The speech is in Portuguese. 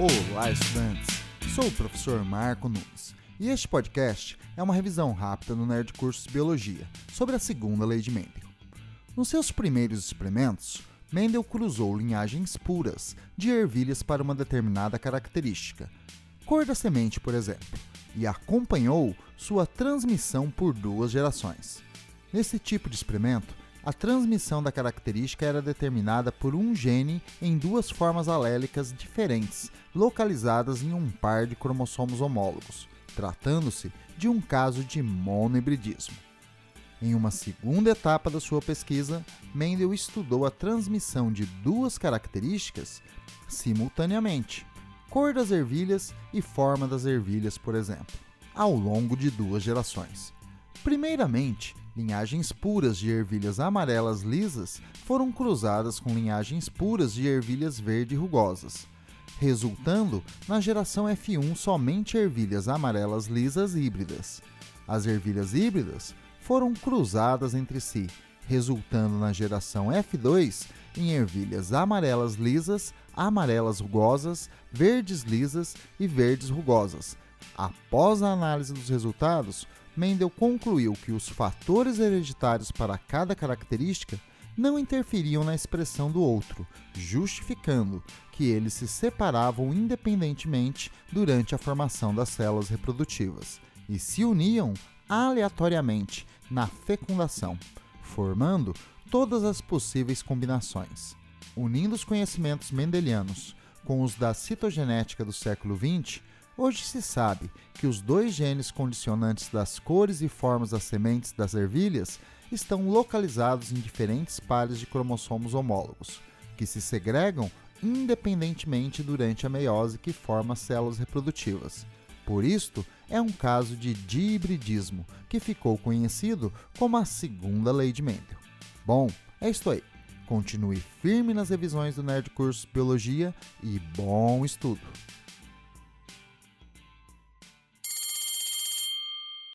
Olá, estudantes! Sou o professor Marco Nunes e este podcast é uma revisão rápida do Nerd Cursos Biologia sobre a segunda lei de Mendel. Nos seus primeiros experimentos, Mendel cruzou linhagens puras de ervilhas para uma determinada característica, cor da semente, por exemplo, e acompanhou sua transmissão por duas gerações. Nesse tipo de experimento, a transmissão da característica era determinada por um gene em duas formas alélicas diferentes, localizadas em um par de cromossomos homólogos, tratando-se de um caso de monohibridismo. Em uma segunda etapa da sua pesquisa, Mendel estudou a transmissão de duas características simultaneamente, cor das ervilhas e forma das ervilhas, por exemplo, ao longo de duas gerações. Primeiramente, linhagens puras de ervilhas amarelas lisas foram cruzadas com linhagens puras de ervilhas verde rugosas, resultando na geração F1 somente ervilhas amarelas lisas híbridas. As ervilhas híbridas foram cruzadas entre si, resultando na geração F2 em ervilhas amarelas lisas, amarelas rugosas, verdes lisas e verdes rugosas. Após a análise dos resultados, Mendel concluiu que os fatores hereditários para cada característica não interferiam na expressão do outro, justificando que eles se separavam independentemente durante a formação das células reprodutivas e se uniam aleatoriamente na fecundação, formando todas as possíveis combinações. Unindo os conhecimentos mendelianos com os da citogenética do século XX, Hoje se sabe que os dois genes condicionantes das cores e formas das sementes das ervilhas estão localizados em diferentes pares de cromossomos homólogos, que se segregam independentemente durante a meiose que forma as células reprodutivas. Por isto, é um caso de dihibridismo, que ficou conhecido como a segunda lei de Mendel. Bom, é isto aí. Continue firme nas revisões do Nerd Curso Biologia e bom estudo!